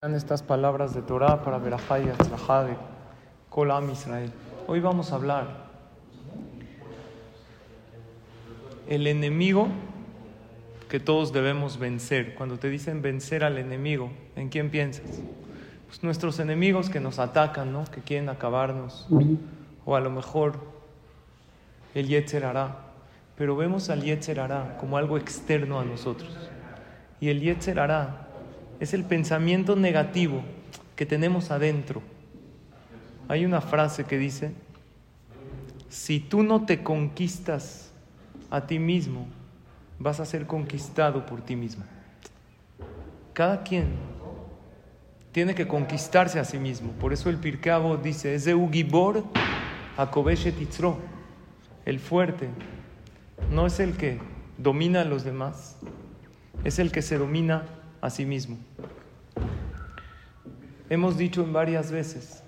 estas palabras de Torah para Kolam Israel. Hoy vamos a hablar el enemigo que todos debemos vencer. Cuando te dicen vencer al enemigo, ¿en quién piensas? Pues nuestros enemigos que nos atacan, ¿no? Que quieren acabarnos. O a lo mejor el Yetzer hará. Pero vemos al Yetzer hará como algo externo a nosotros. Y el Yetzer hará es el pensamiento negativo que tenemos adentro. Hay una frase que dice, si tú no te conquistas a ti mismo, vas a ser conquistado por ti mismo. Cada quien tiene que conquistarse a sí mismo. Por eso el Pirkeabo dice, es de Ugibor El fuerte no es el que domina a los demás, es el que se domina a sí mismo. Hemos dicho en varias veces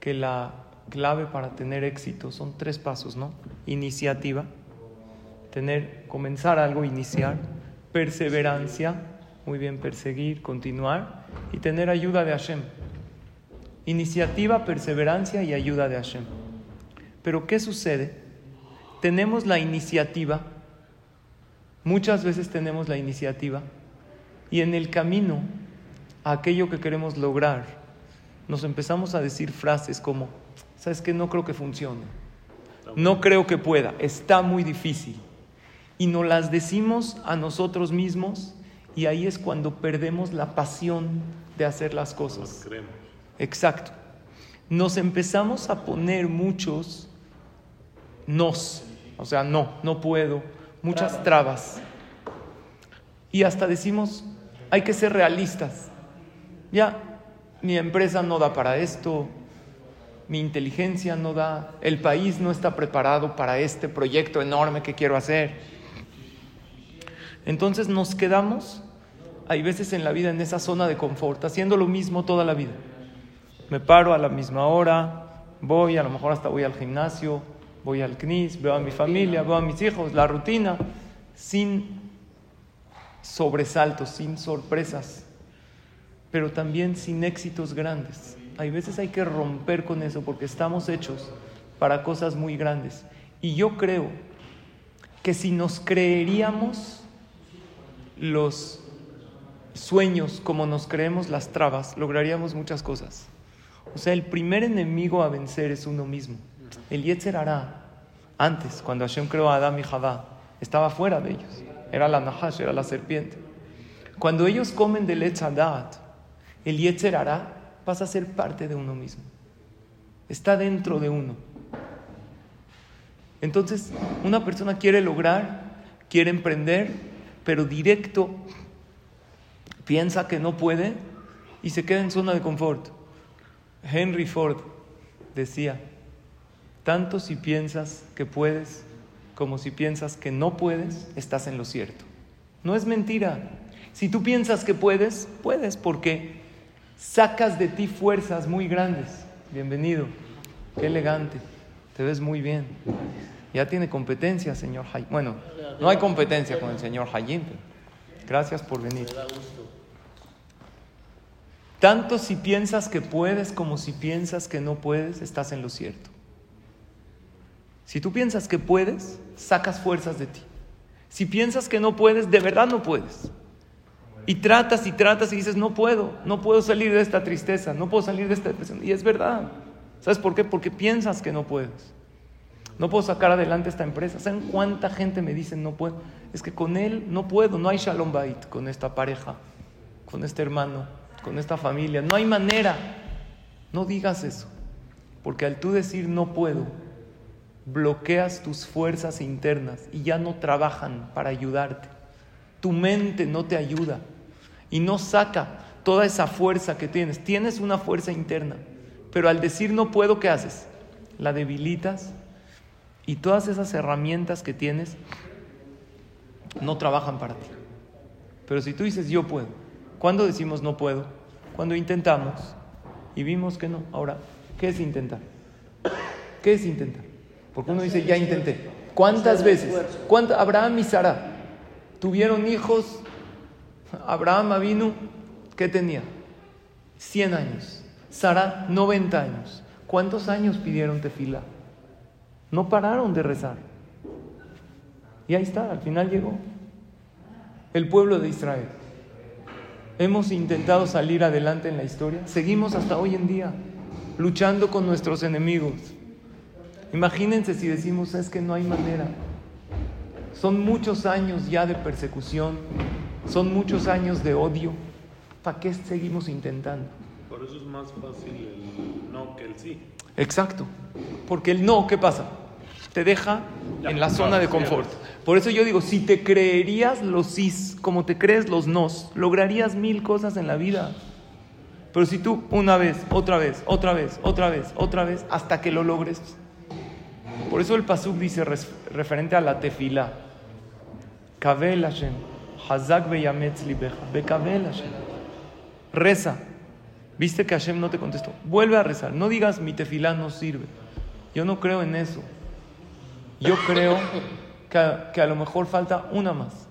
que la clave para tener éxito son tres pasos, ¿no? Iniciativa, tener, comenzar algo, iniciar, perseverancia, muy bien, perseguir, continuar, y tener ayuda de Hashem. Iniciativa, perseverancia y ayuda de Hashem. Pero ¿qué sucede? Tenemos la iniciativa, muchas veces tenemos la iniciativa, y en el camino a aquello que queremos lograr, nos empezamos a decir frases como, ¿sabes qué? No creo que funcione. No creo que pueda. Está muy difícil. Y nos las decimos a nosotros mismos y ahí es cuando perdemos la pasión de hacer las cosas. Exacto. Nos empezamos a poner muchos nos, o sea, no, no puedo, muchas trabas. Y hasta decimos, hay que ser realistas. Ya, mi empresa no da para esto, mi inteligencia no da, el país no está preparado para este proyecto enorme que quiero hacer. Entonces nos quedamos, hay veces en la vida, en esa zona de confort, haciendo lo mismo toda la vida. Me paro a la misma hora, voy, a lo mejor hasta voy al gimnasio, voy al CNIS, veo a mi familia, veo a mis hijos, la rutina, sin sobresaltos, sin sorpresas, pero también sin éxitos grandes. Hay veces hay que romper con eso porque estamos hechos para cosas muy grandes. Y yo creo que si nos creeríamos los sueños como nos creemos las trabas, lograríamos muchas cosas. O sea, el primer enemigo a vencer es uno mismo. El Yetzer hará antes, cuando Hashem creó a Adam y Jabá, estaba fuera de ellos era la Nahash, era la serpiente. Cuando ellos comen del Etzadat, el Yetzer hará pasa a ser parte de uno mismo. Está dentro de uno. Entonces, una persona quiere lograr, quiere emprender, pero directo piensa que no puede y se queda en zona de confort. Henry Ford decía, tanto si piensas que puedes, como si piensas que no puedes, estás en lo cierto. No es mentira. Si tú piensas que puedes, puedes porque sacas de ti fuerzas muy grandes. Bienvenido. Qué elegante. Te ves muy bien. Ya tiene competencia, señor Hayim. Bueno, no hay competencia con el señor Hayim. Gracias por venir. Tanto si piensas que puedes como si piensas que no puedes, estás en lo cierto. Si tú piensas que puedes, sacas fuerzas de ti. Si piensas que no puedes, de verdad no puedes. Y tratas y tratas y dices, no puedo, no puedo salir de esta tristeza, no puedo salir de esta depresión. Y es verdad. ¿Sabes por qué? Porque piensas que no puedes. No puedo sacar adelante esta empresa. ¿Saben cuánta gente me dice no puedo? Es que con él no puedo, no hay shalom bait con esta pareja, con este hermano, con esta familia. No hay manera. No digas eso. Porque al tú decir no puedo, bloqueas tus fuerzas internas y ya no trabajan para ayudarte. Tu mente no te ayuda y no saca toda esa fuerza que tienes. Tienes una fuerza interna, pero al decir no puedo, ¿qué haces? La debilitas y todas esas herramientas que tienes no trabajan para ti. Pero si tú dices yo puedo, ¿cuándo decimos no puedo? Cuando intentamos y vimos que no. Ahora, ¿qué es intentar? ¿Qué es intentar? Porque uno dice, ya intenté. ¿Cuántas veces? Abraham y Sara tuvieron hijos. Abraham vino, ¿qué tenía? 100 años. Sara, 90 años. ¿Cuántos años pidieron tefila? No pararon de rezar. Y ahí está, al final llegó el pueblo de Israel. Hemos intentado salir adelante en la historia, seguimos hasta hoy en día luchando con nuestros enemigos. Imagínense si decimos es que no hay manera. Son muchos años ya de persecución, son muchos años de odio. ¿Para qué seguimos intentando? Por eso es más fácil el no que el sí. Exacto. Porque el no, ¿qué pasa? Te deja en la zona de confort. Por eso yo digo, si te creerías los sís como te crees los nos, lograrías mil cosas en la vida. Pero si tú una vez, otra vez, otra vez, otra vez, otra vez, hasta que lo logres. Por eso el Pasuk dice referente a la tefila. Kabel Hashem, Hazak beyametz libeja, Hashem. Reza. Viste que Hashem no te contestó. Vuelve a rezar. No digas mi tefila no sirve. Yo no creo en eso. Yo creo que a, que a lo mejor falta una más.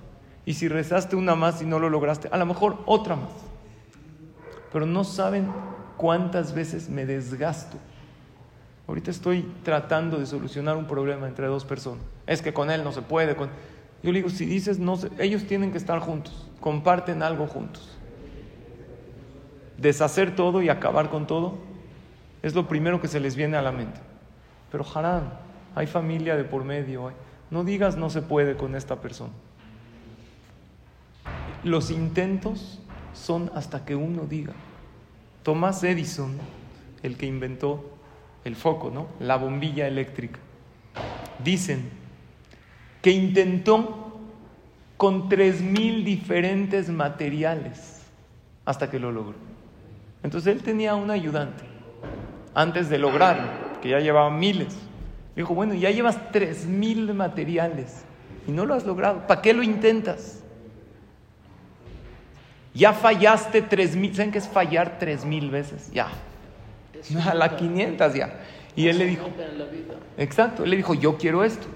Y si rezaste una más y no lo lograste, a lo mejor otra más. Pero no saben cuántas veces me desgasto. Ahorita estoy tratando de solucionar un problema entre dos personas. Es que con él no se puede. Yo le digo, si dices, no ellos tienen que estar juntos, comparten algo juntos. Deshacer todo y acabar con todo es lo primero que se les viene a la mente. Pero Harán, hay familia de por medio. No digas no se puede con esta persona. Los intentos son hasta que uno diga. Thomas Edison, el que inventó el foco, ¿no? La bombilla eléctrica. Dicen que intentó con tres mil diferentes materiales hasta que lo logró. Entonces él tenía un ayudante antes de lograrlo, que ya llevaba miles. Dijo, bueno, ya llevas tres mil materiales y no lo has logrado. ¿Para qué lo intentas? Ya fallaste tres mil. ¿Saben qué es fallar tres mil veces? Ya. A la 500 ya. Y él le dijo, exacto, él le dijo, yo quiero esto,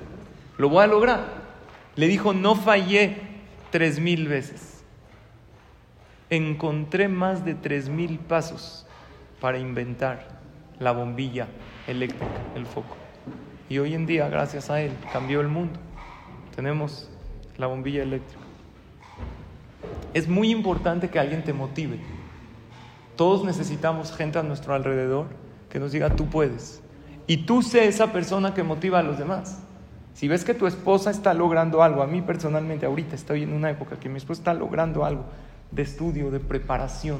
lo voy a lograr. Le dijo, no fallé tres mil veces. Encontré más de tres mil pasos para inventar la bombilla eléctrica, el foco. Y hoy en día, gracias a él, cambió el mundo. Tenemos la bombilla eléctrica. Es muy importante que alguien te motive. Todos necesitamos gente a nuestro alrededor que nos diga, tú puedes. Y tú sé esa persona que motiva a los demás. Si ves que tu esposa está logrando algo, a mí personalmente ahorita estoy en una época que mi esposa está logrando algo de estudio, de preparación.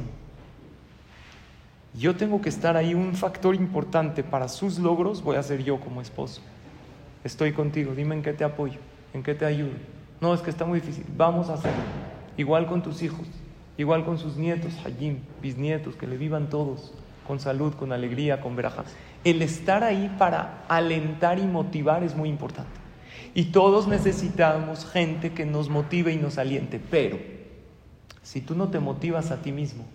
Yo tengo que estar ahí, un factor importante para sus logros voy a ser yo como esposo. Estoy contigo, dime en qué te apoyo, en qué te ayudo. No, es que está muy difícil, vamos a hacerlo. Igual con tus hijos, igual con sus nietos, Hajim, bisnietos, que le vivan todos con salud, con alegría, con verajas. El estar ahí para alentar y motivar es muy importante. Y todos necesitamos gente que nos motive y nos aliente. Pero si tú no te motivas a ti mismo,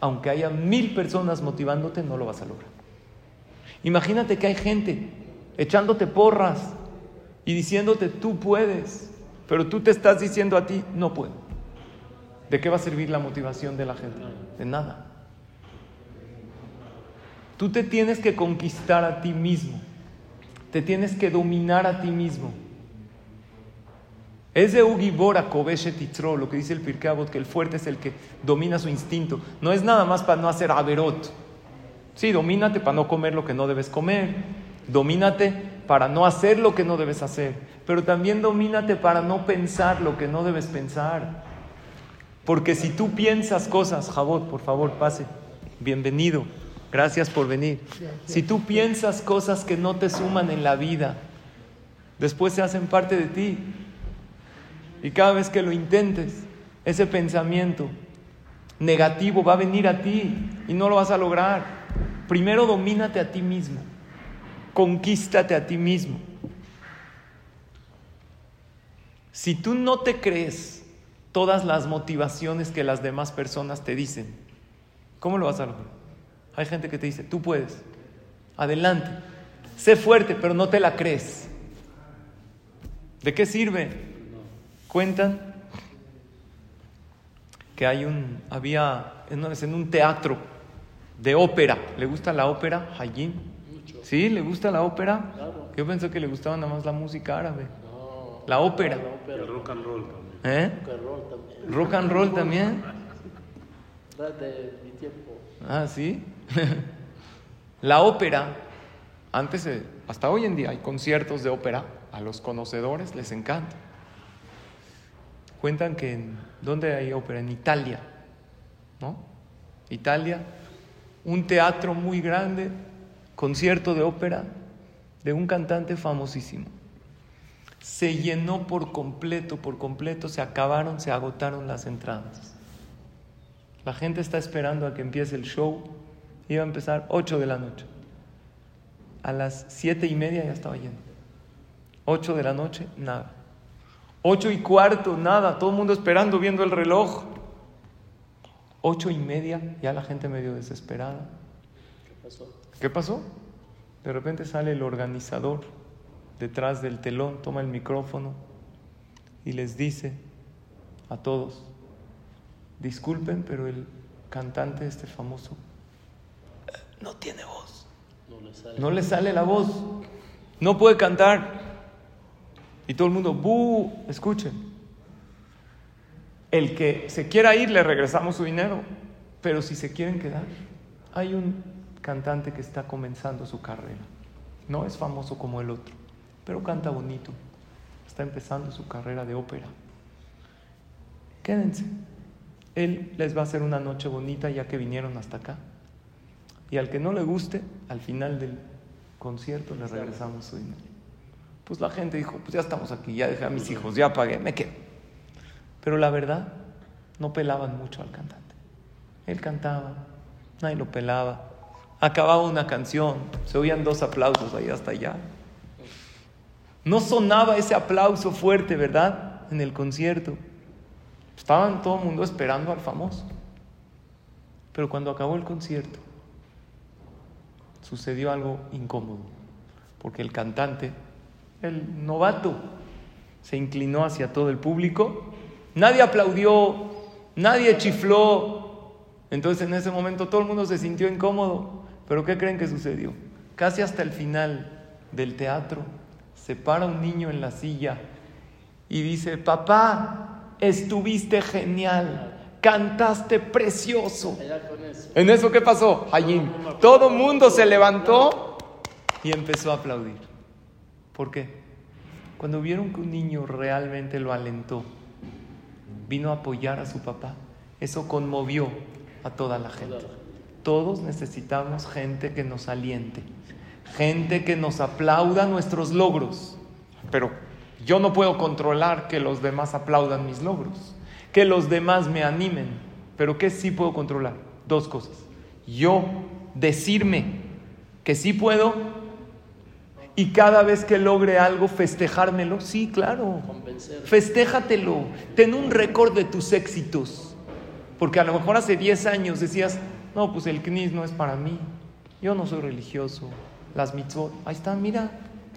aunque haya mil personas motivándote, no lo vas a lograr. Imagínate que hay gente echándote porras y diciéndote tú puedes, pero tú te estás diciendo a ti no puedo. ¿De qué va a servir la motivación de la gente? De nada. Tú te tienes que conquistar a ti mismo. Te tienes que dominar a ti mismo. Es de Ugibora Kobeshe Titro, lo que dice el Pirkei que el fuerte es el que domina su instinto. No es nada más para no hacer averot. Sí, domínate para no comer lo que no debes comer. Domínate para no hacer lo que no debes hacer. Pero también domínate para no pensar lo que no debes pensar. Porque si tú piensas cosas, Jabot, por favor, pase. Bienvenido. Gracias por venir. Si tú piensas cosas que no te suman en la vida, después se hacen parte de ti. Y cada vez que lo intentes, ese pensamiento negativo va a venir a ti y no lo vas a lograr. Primero domínate a ti mismo, conquístate a ti mismo. Si tú no te crees todas las motivaciones que las demás personas te dicen, ¿cómo lo vas a lograr? Hay gente que te dice, tú puedes, adelante, sé fuerte, pero no te la crees. ¿De qué sirve? Cuentan que hay un, había en un- en un teatro de ópera. ¿Le gusta la ópera, Hayim? ¿Sí? ¿Le gusta la ópera? Claro. Yo pensé que le gustaba nada más la música árabe. No. La ópera. La Y ópera. el rock and roll. ¿Eh? Rock and roll también. Rock and roll también. Mi tiempo. Ah, sí. la ópera, antes, eh, hasta hoy en día hay conciertos de ópera, a los conocedores les encanta. Cuentan que en, ¿dónde hay ópera? En Italia, ¿no? Italia, un teatro muy grande, concierto de ópera de un cantante famosísimo. Se llenó por completo, por completo, se acabaron, se agotaron las entradas. La gente está esperando a que empiece el show. Iba a empezar 8 de la noche. A las siete y media ya estaba lleno. 8 de la noche, nada. 8 y cuarto, nada. Todo el mundo esperando, viendo el reloj. 8 y media, ya la gente medio desesperada. ¿Qué pasó? ¿Qué pasó? De repente sale el organizador detrás del telón, toma el micrófono y les dice a todos, disculpen, pero el cantante este famoso no tiene voz, No le sale. no le sale la voz, no puede cantar. Y todo el mundo, ¡bu! Escuchen. El que se quiera ir, le regresamos su dinero. Pero si se quieren quedar, hay un cantante que está comenzando su carrera. No es famoso como el otro, pero canta bonito. Está empezando su carrera de ópera. Quédense. Él les va a hacer una noche bonita ya que vinieron hasta acá. Y al que no le guste, al final del concierto le regresamos su dinero. Pues la gente dijo, pues ya estamos aquí, ya dejé a mis hijos, ya pagué, me quedo. Pero la verdad, no pelaban mucho al cantante. Él cantaba, nadie lo pelaba. Acababa una canción, se oían dos aplausos ahí hasta allá. No sonaba ese aplauso fuerte, ¿verdad? En el concierto. Estaban todo el mundo esperando al famoso. Pero cuando acabó el concierto, sucedió algo incómodo. Porque el cantante, el novato, se inclinó hacia todo el público. Nadie aplaudió, nadie chifló. Entonces en ese momento todo el mundo se sintió incómodo. Pero ¿qué creen que sucedió? Casi hasta el final del teatro se para un niño en la silla y dice, papá, estuviste genial, cantaste precioso. ¿En eso qué pasó, Hayim? Todo el mundo se levantó y empezó a aplaudir. ¿Por qué? Cuando vieron que un niño realmente lo alentó, vino a apoyar a su papá, eso conmovió a toda la gente. Todos necesitamos gente que nos aliente, gente que nos aplauda nuestros logros. Pero yo no puedo controlar que los demás aplaudan mis logros, que los demás me animen. Pero ¿qué sí puedo controlar? Dos cosas. Yo decirme que sí puedo y cada vez que logre algo festejármelo. Sí, claro. Festéjatelo. Ten un récord de tus éxitos. Porque a lo mejor hace 10 años decías, no, pues el knis no es para mí. Yo no soy religioso. Las mitzvot, ahí están, mira.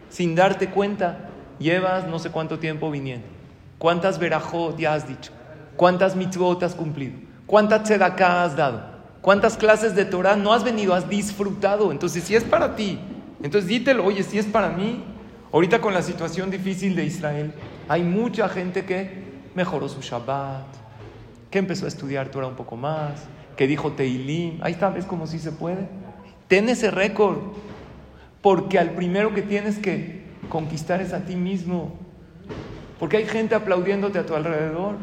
Sin darte cuenta, llevas no sé cuánto tiempo viniendo. ¿Cuántas verajot ya has dicho? ¿Cuántas mitzvot has cumplido? ¿Cuántas tzedakah has dado? ¿Cuántas clases de Torah no has venido? Has disfrutado. Entonces, si es para ti, entonces dítelo, oye, si es para mí. Ahorita con la situación difícil de Israel, hay mucha gente que mejoró su Shabbat, que empezó a estudiar Torah un poco más, que dijo Teilim. Ahí está, ves como si se puede. Ten ese récord, porque al primero que tienes que conquistar es a ti mismo. Porque hay gente aplaudiéndote a tu alrededor,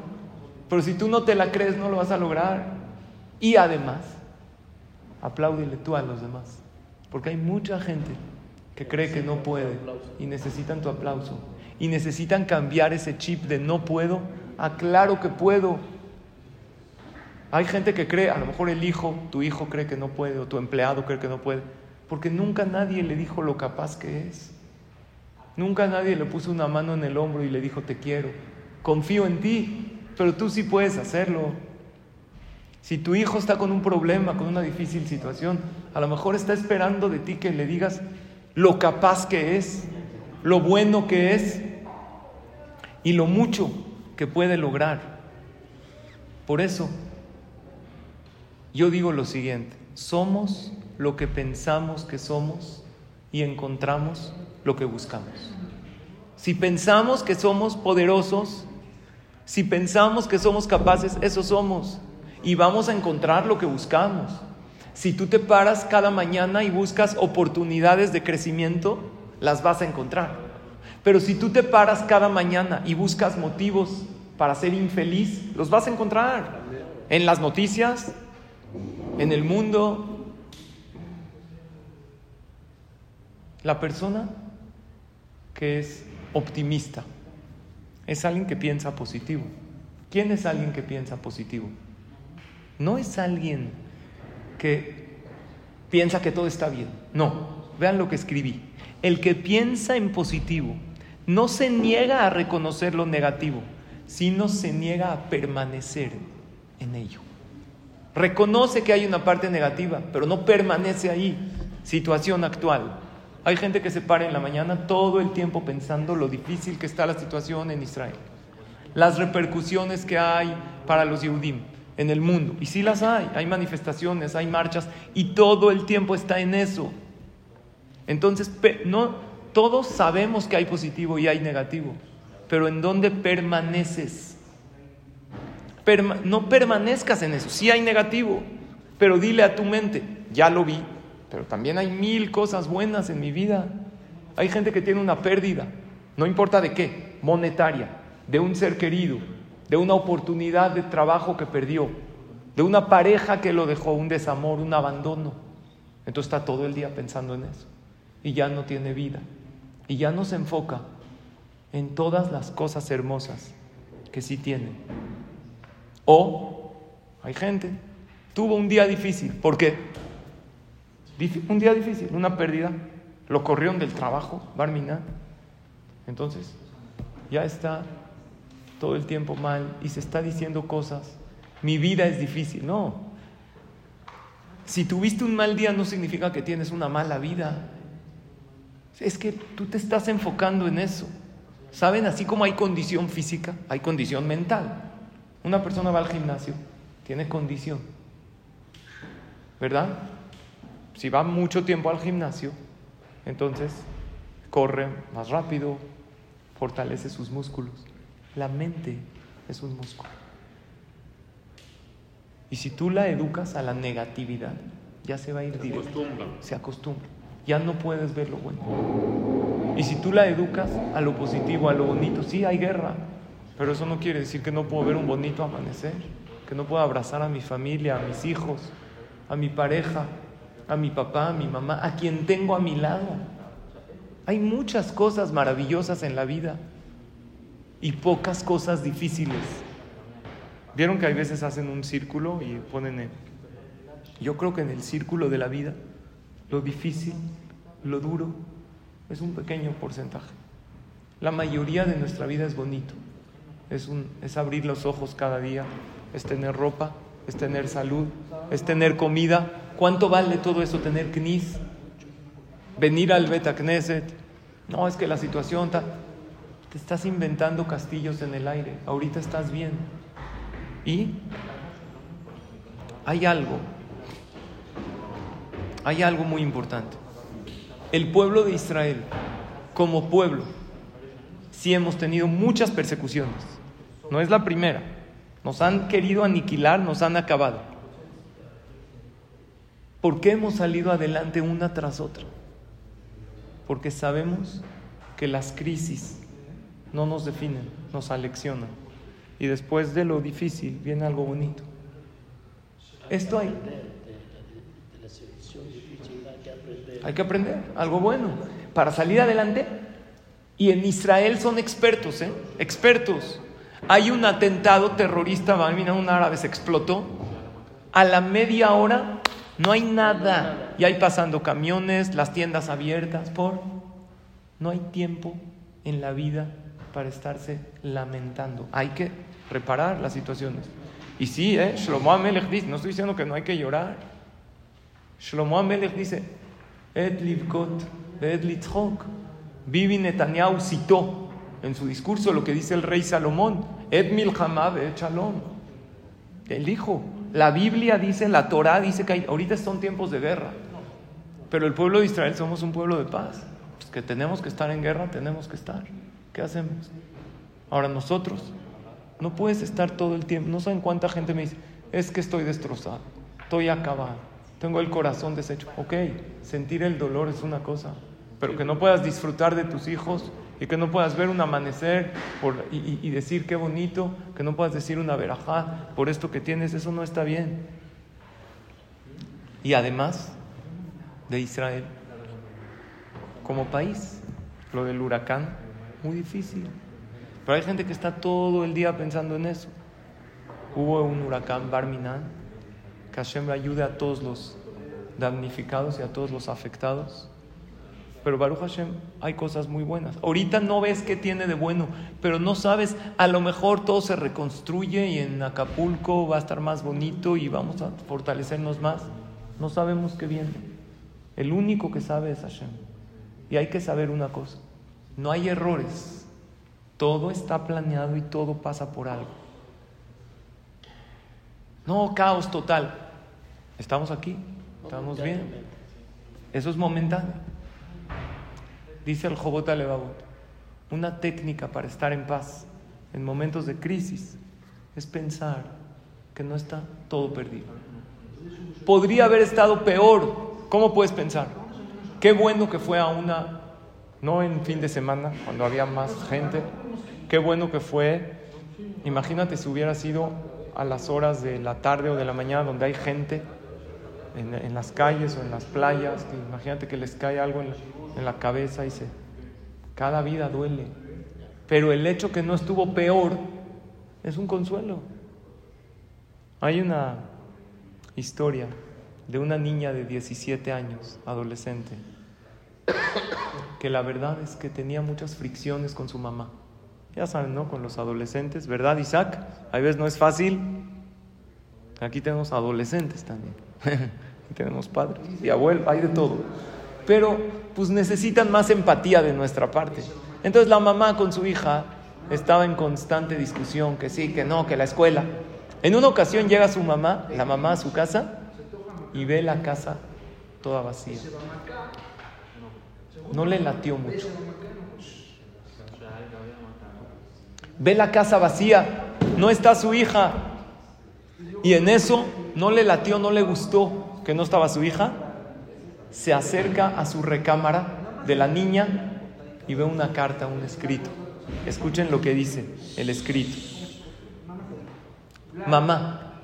pero si tú no te la crees, no lo vas a lograr. Y además, apláudele tú a los demás, porque hay mucha gente que cree que no puede y necesitan tu aplauso y necesitan cambiar ese chip de no puedo a claro que puedo. Hay gente que cree, a lo mejor el hijo, tu hijo cree que no puede o tu empleado cree que no puede, porque nunca nadie le dijo lo capaz que es. Nunca nadie le puso una mano en el hombro y le dijo te quiero. Confío en ti, pero tú sí puedes hacerlo. Si tu hijo está con un problema, con una difícil situación, a lo mejor está esperando de ti que le digas lo capaz que es, lo bueno que es y lo mucho que puede lograr. Por eso, Yo digo lo siguiente, somos lo que pensamos que somos y encontramos lo que buscamos. Si pensamos que somos poderosos, si pensamos que somos capaces, eso somos. Y vamos a encontrar lo que buscamos. Si tú te paras cada mañana y buscas oportunidades de crecimiento, las vas a encontrar. Pero si tú te paras cada mañana y buscas motivos para ser infeliz, los vas a encontrar. En las noticias, en el mundo. La persona que es optimista es alguien que piensa positivo. ¿Quién es alguien que piensa positivo? No es alguien que piensa que todo está bien. No, vean lo que escribí. El que piensa en positivo no se niega a reconocer lo negativo, sino se niega a permanecer en ello. Reconoce que hay una parte negativa, pero no permanece ahí. Situación actual. Hay gente que se para en la mañana todo el tiempo pensando lo difícil que está la situación en Israel, las repercusiones que hay para los Yehudim en el mundo. Y sí las hay, hay manifestaciones, hay marchas, y todo el tiempo está en eso. Entonces, no, todos sabemos que hay positivo y hay negativo, pero ¿en dónde permaneces? no permanezcas en eso, sí hay negativo, pero dile a tu mente, ya lo vi, pero también hay mil cosas buenas en mi vida. Hay gente que tiene una pérdida, no importa de qué, monetaria, de un ser querido, de una oportunidad de trabajo que perdió, de una pareja que lo dejó, un desamor, un abandono. Entonces está todo el día pensando en eso y ya no tiene vida y ya no se enfoca en todas las cosas hermosas que sí tiene. O hay gente, tuvo un día difícil, ¿por qué? Un día difícil, una pérdida, lo corrieron del trabajo, Barminan. Entonces, ya está todo el tiempo mal y se está diciendo cosas. Mi vida es difícil. No. Si tuviste un mal día no significa que tienes una mala vida. Es que tú te estás enfocando en eso. ¿Saben? Así como hay condición física, hay condición mental. Una persona va al gimnasio, tiene condición. ¿Verdad? Si va mucho tiempo al gimnasio, entonces corre más rápido, fortalece sus músculos. La mente es un músculo. Y si tú la educas a la negatividad, ya se va a ir directo. Se acostumbra. Ya no puedes ver lo bueno. Y si tú la educas a lo positivo, a lo bonito, sí hay guerra, pero eso no quiere decir que no puedo ver un bonito amanecer, que no puedo abrazar a mi familia, a mis hijos, a mi pareja, a mi papá, a mi mamá, a quien tengo a mi lado. Hay muchas cosas maravillosas en la vida y pocas cosas difíciles. ¿Vieron que hay veces hacen un círculo y ponen... Yo creo que en el círculo de la vida, lo difícil, lo duro, es un pequeño porcentaje. La mayoría de nuestra vida es bonito. Es, un, es abrir los ojos cada día, es tener ropa, es tener salud, es tener comida. ¿Cuánto vale todo eso tener knis? Venir al Beta Knesset. No, es que la situación está... Te estás inventando castillos en el aire. Ahorita estás bien. Y hay algo. Hay algo muy importante. El pueblo de Israel, como pueblo, sí hemos tenido muchas persecuciones. No es la primera. Nos han querido aniquilar, nos han acabado. ¿Por qué hemos salido adelante una tras otra? Porque sabemos que las crisis no nos definen, nos aleccionan. Y después de lo difícil viene algo bonito. Esto hay. Hay que aprender algo bueno para salir adelante. Y en Israel son expertos, ¿eh? Expertos. Hay un atentado terrorista, un árabe se explotó. A la media hora no hay nada. Y hay pasando camiones, las tiendas abiertas, por. No hay tiempo en la vida para estarse lamentando. Hay que reparar las situaciones. Y sí, ¿eh? Shlomo Amelech dice, no estoy diciendo que no hay que llorar. Shlomo Amelech dice, Et livkot, et litzchok. Bibi Netanyahu citó en su discurso lo que dice el rey Salomón, Et milchama et shalom. Él dijo, La Biblia dice, la Torah dice que ahorita son tiempos de guerra. Pero el pueblo de Israel somos un pueblo de paz. Pues que tenemos que estar en guerra, tenemos que estar. ¿Qué hacemos? Ahora nosotros, no puedes estar todo el tiempo. No saben cuánta gente me dice, es que estoy destrozado, estoy acabado, tengo el corazón deshecho. Ok, sentir el dolor es una cosa, pero que no puedas disfrutar de tus hijos y que no puedas ver un amanecer por- y, decir qué bonito, que no puedas decir una verajá por esto que tienes, eso no está bien. Y además de Israel, como país, lo del huracán, muy difícil. Pero hay gente que está todo el día pensando en eso. Hubo un huracán Barminan, que Hashem ayude a todos los damnificados y a todos los afectados. Pero Baruch Hashem, hay cosas muy buenas. Ahorita no ves qué tiene de bueno, pero no sabes, a lo mejor todo se reconstruye y en Acapulco va a estar más bonito y vamos a fortalecernos más. No sabemos qué viene. El único que sabe es Hashem. Y hay que saber una cosa, no hay errores. Todo está planeado y todo pasa por algo. No, caos total. Estamos aquí, estamos bien. Eso es momentáneo. Dice el Jobot Alevabot, una técnica para estar en paz en momentos de crisis es pensar que no está todo perdido. Podría haber estado peor. ¿Cómo puedes pensar? Qué bueno que fue a una, no en fin de semana, cuando había más gente. Qué bueno que fue. Imagínate si hubiera sido a las horas de la tarde o de la mañana donde hay gente en, las calles o en las playas. que imagínate que les cae algo en la, en la cabeza y se... Cada vida duele. Pero el hecho que no estuvo peor es un consuelo. Hay una historia de una niña de 17 años, adolescente, que la verdad es que tenía muchas fricciones con su mamá. Ya saben, ¿no? Con los adolescentes, ¿verdad, Isaac? A veces no es fácil. Aquí tenemos adolescentes también. Tenemos padres y abuelos, hay de todo. Pero pues necesitan más empatía de nuestra parte. Entonces la mamá con su hija estaba en constante discusión, que sí, que no, que la escuela. En una ocasión llega su mamá, la mamá a su casa, y ve la casa toda vacía. No le latió mucho. Ve la casa vacía, no está su hija. Y en eso no le latió, no le gustó que no estaba su hija. Se acerca a su recámara de la niña y ve una carta, un escrito. Escuchen lo que dice el escrito. Mamá,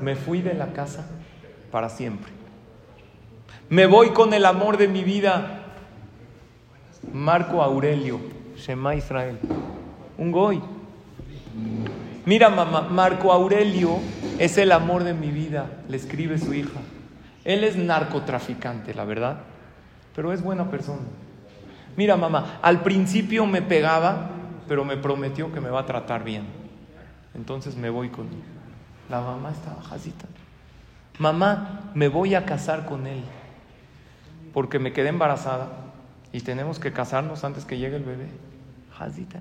me fui de la casa para siempre. Me voy con el amor de mi vida. Marco Aurelio, Shema Israel, un goy. Mira, mamá, Marco Aurelio es el amor de mi vida, le escribe su hija. Él es narcotraficante, la verdad, pero es buena persona. Mira, mamá, al principio me pegaba, pero me prometió que me va a tratar bien. Entonces me voy con él. La mamá estaba jazita. Mamá, me voy a casar con él porque me quedé embarazada y tenemos que casarnos antes que llegue el bebé. Jazita.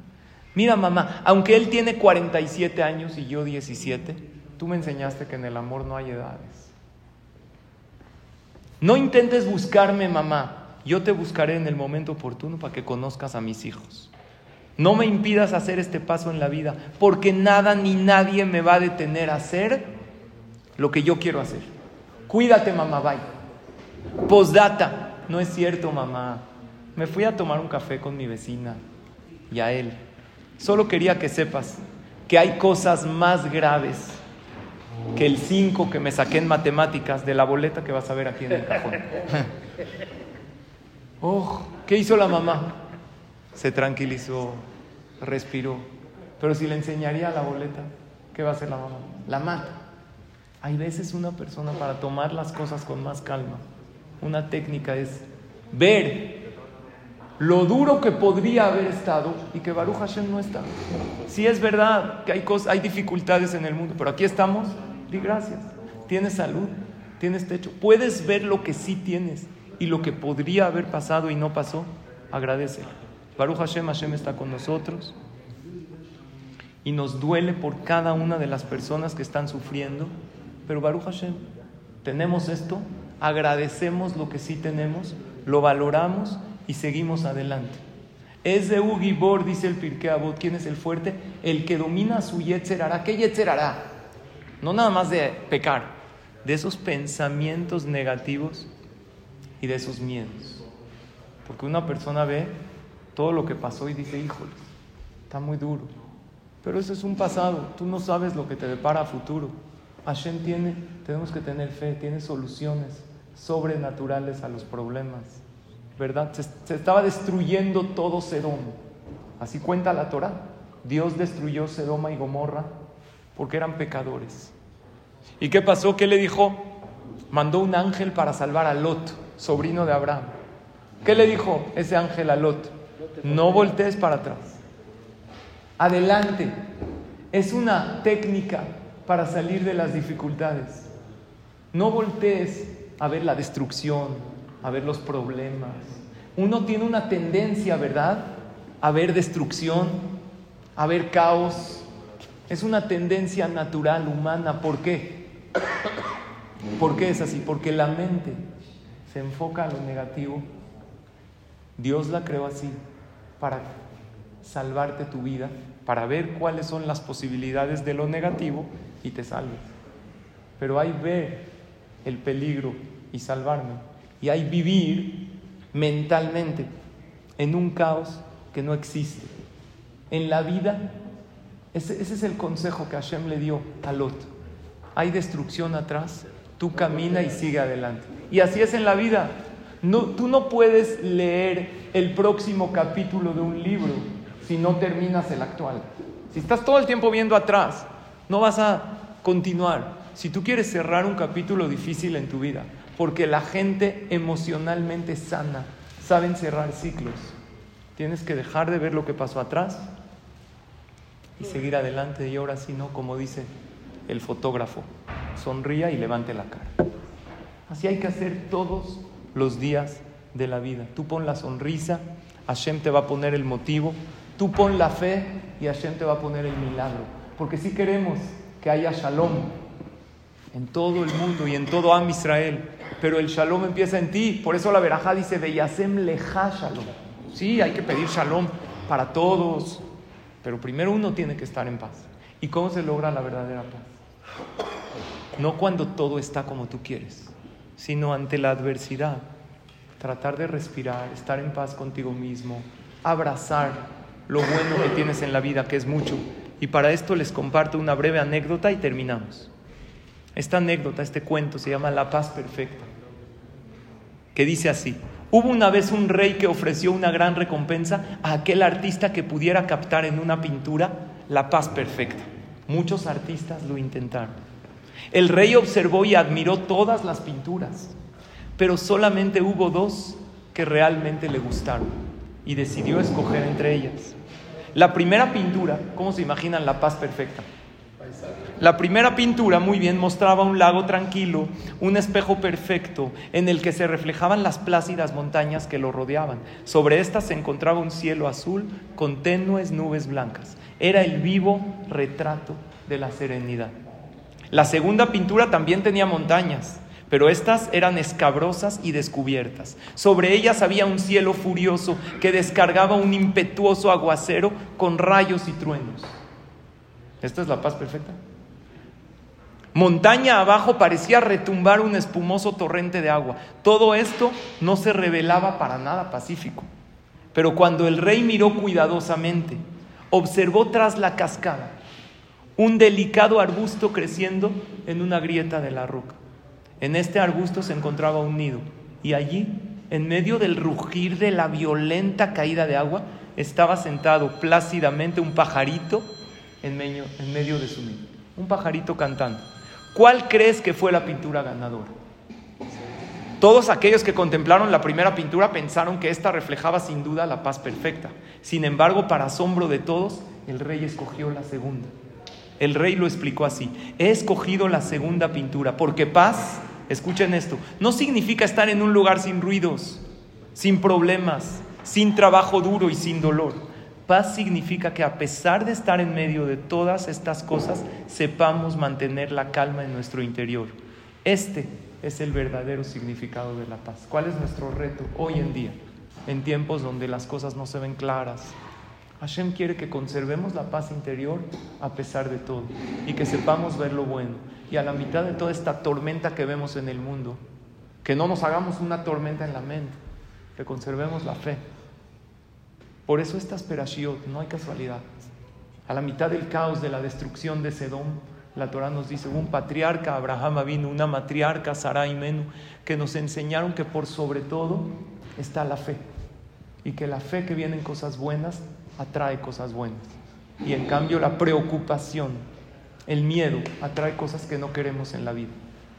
Mira, mamá, aunque él tiene 47 años y yo 17, tú me enseñaste que en el amor no hay edades. No intentes buscarme, mamá. Yo te buscaré en el momento oportuno para que conozcas a mis hijos. No me impidas hacer este paso en la vida, porque nada ni nadie me va a detener a hacer lo que yo quiero hacer. Cuídate, mamá, bye. Postdata, no es cierto, mamá. Me fui a tomar un café con mi vecina y a él. Solo quería que sepas que hay cosas más graves que el 5 que me saqué en matemáticas de la boleta que vas a ver aquí en el cajón. oh, ¿qué hizo la mamá? Se tranquilizó, respiró. Pero si le enseñaría la boleta, ¿qué va a hacer la mamá? La mata. Hay veces una persona para tomar las cosas con más calma, una técnica es ver lo duro que podría haber estado y que Baruch Hashem no está. Sí es verdad que hay, cosas, hay dificultades en el mundo, pero aquí estamos, di gracias. Tienes salud, tienes techo, puedes ver lo que sí tienes y lo que podría haber pasado y no pasó, agradece. Baruch Hashem, Hashem está con nosotros. y nos duele por cada una de las personas que están sufriendo, pero Baruch Hashem, tenemos esto, agradecemos lo que sí tenemos, lo valoramos y seguimos adelante. Es de Ugibor, dice el Pirkei Avot, ¿quién es el fuerte? El que domina su Yetzer hará. ¿Qué Yetzer hará? No nada más de pecar, de esos pensamientos negativos y de esos miedos. Porque una persona ve todo lo que pasó y dice, híjole, está muy duro. Pero eso es un pasado, tú no sabes lo que te depara a futuro. Hashem tiene, tenemos que tener fe, tiene soluciones sobrenaturales a los problemas. ¿Verdad? Se, estaba destruyendo todo Sedom. Así cuenta la Torah. Dios destruyó Sedoma y Gomorra porque eran pecadores. ¿Y qué pasó? ¿Qué le dijo? Mandó un ángel para salvar a Lot, sobrino de Abraham. ¿Qué le dijo ese ángel a Lot? No voltees para atrás. Adelante. Es una técnica para salir de las dificultades. No voltees a ver la destrucción, a ver los problemas. Uno tiene una tendencia, ¿verdad? A ver destrucción, a ver caos. Es una tendencia natural, humana. ¿Por qué? ¿Por qué es así? Porque la mente se enfoca a lo negativo. Dios la creó así para salvarte tu vida, para ver cuáles son las posibilidades de lo negativo y te salves. Pero hay ver el peligro y salvarme. Y hay vivir mentalmente en un caos que no existe. En la vida, ese, es el consejo que Hashem le dio a Lot. Hay destrucción atrás, tú camina y sigue adelante. Y así es en la vida. Tú no puedes leer el próximo capítulo de un libro si no terminas el actual. Si estás todo el tiempo viendo atrás, no vas a continuar. Si tú quieres cerrar un capítulo difícil en tu vida, porque la gente emocionalmente sana, saben cerrar ciclos, tienes que dejar de ver lo que pasó atrás y seguir adelante. Y ahora sí, no, como dice el fotógrafo, sonría y levante la cara. Así hay que hacer todos los días de la vida. Tú pon la sonrisa, Hashem te va a poner el motivo, tú pon la fe y Hashem te va a poner el milagro. Porque si queremos que haya shalom en todo el mundo y en todo Am Israel, pero el shalom empieza en ti. Por eso la verajá dice, Beyasem leja shalom. Sí, hay que pedir shalom para todos, pero primero uno tiene que estar en paz. ¿Y cómo se logra la verdadera paz? No cuando todo está como tú quieres, sino ante la adversidad. Tratar de respirar, estar en paz contigo mismo, abrazar lo bueno que tienes en la vida, que es mucho. Y para esto les comparto una breve anécdota y terminamos. Esta anécdota, este cuento se llama La paz perfecta, que dice así. Hubo una vez un rey que ofreció una gran recompensa a aquel artista que pudiera captar en una pintura la paz perfecta. Muchos artistas lo intentaron. El rey observó y admiró todas las pinturas, pero solamente hubo dos que realmente le gustaron y decidió escoger entre ellas. La primera pintura, ¿cómo se imaginan la paz perfecta? La primera pintura muy bien mostraba un lago tranquilo, un espejo perfecto en el que se reflejaban las plácidas montañas que lo rodeaban. Sobre estas se encontraba un cielo azul con tenues nubes blancas. Era el vivo retrato de la serenidad. La segunda pintura también tenía montañas, pero estas eran escabrosas y descubiertas. Sobre ellas había un cielo furioso que descargaba un impetuoso aguacero con rayos y truenos. ¿Esta es la paz perfecta? Montaña abajo parecía retumbar un espumoso torrente de agua. Todo esto no se revelaba para nada pacífico. Pero cuando el rey miró cuidadosamente, observó tras la cascada un delicado arbusto creciendo en una grieta de la roca. En este arbusto se encontraba un nido y allí, en medio del rugir de la violenta caída de agua, estaba sentado plácidamente un pajarito en medio, de su nido. Un pajarito cantando. ¿Cuál crees que fue la pintura ganadora? Todos aquellos que contemplaron la primera pintura pensaron que ésta reflejaba sin duda la paz perfecta. Sin embargo, para asombro de todos, el rey escogió la segunda. El rey lo explicó así. He escogido la segunda pintura porque paz, escuchen esto, no significa estar en un lugar sin ruidos, sin problemas, sin trabajo duro y sin dolor. Paz significa que a pesar de estar en medio de todas estas cosas, sepamos mantener la calma en nuestro interior. Este es el verdadero significado de la paz. ¿Cuál es nuestro reto hoy en día, en tiempos donde las cosas no se ven claras? Hashem quiere que conservemos la paz interior a pesar de todo y que sepamos ver lo bueno. Y a la mitad de toda esta tormenta que vemos en el mundo, que no nos hagamos una tormenta en la mente, que conservemos la fe. Por eso estas perashiot, no hay casualidad. A la mitad del caos de la destrucción de Sedom, la Torah nos dice, un patriarca, Abraham vino, una matriarca, Sarai Menú, que nos enseñaron que por sobre todo está la fe. Y que la fe que viene en cosas buenas atrae cosas buenas. Y en cambio la preocupación, el miedo, atrae cosas que no queremos en la vida.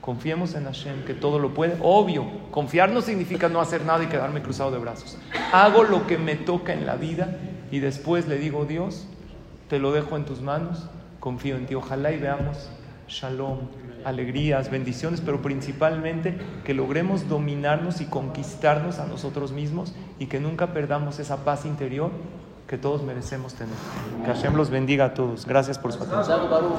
Confiemos en Hashem, que todo lo puede. Obvio, confiar no significa no hacer nada y quedarme cruzado de brazos. Hago lo que me toca en la vida y después le digo, Dios, te lo dejo en tus manos, confío en ti. Ojalá y veamos shalom, alegrías, bendiciones, pero principalmente que logremos dominarnos y conquistarnos a nosotros mismos y que nunca perdamos esa paz interior que todos merecemos tener. Que Hashem los bendiga a todos. Gracias por su atención.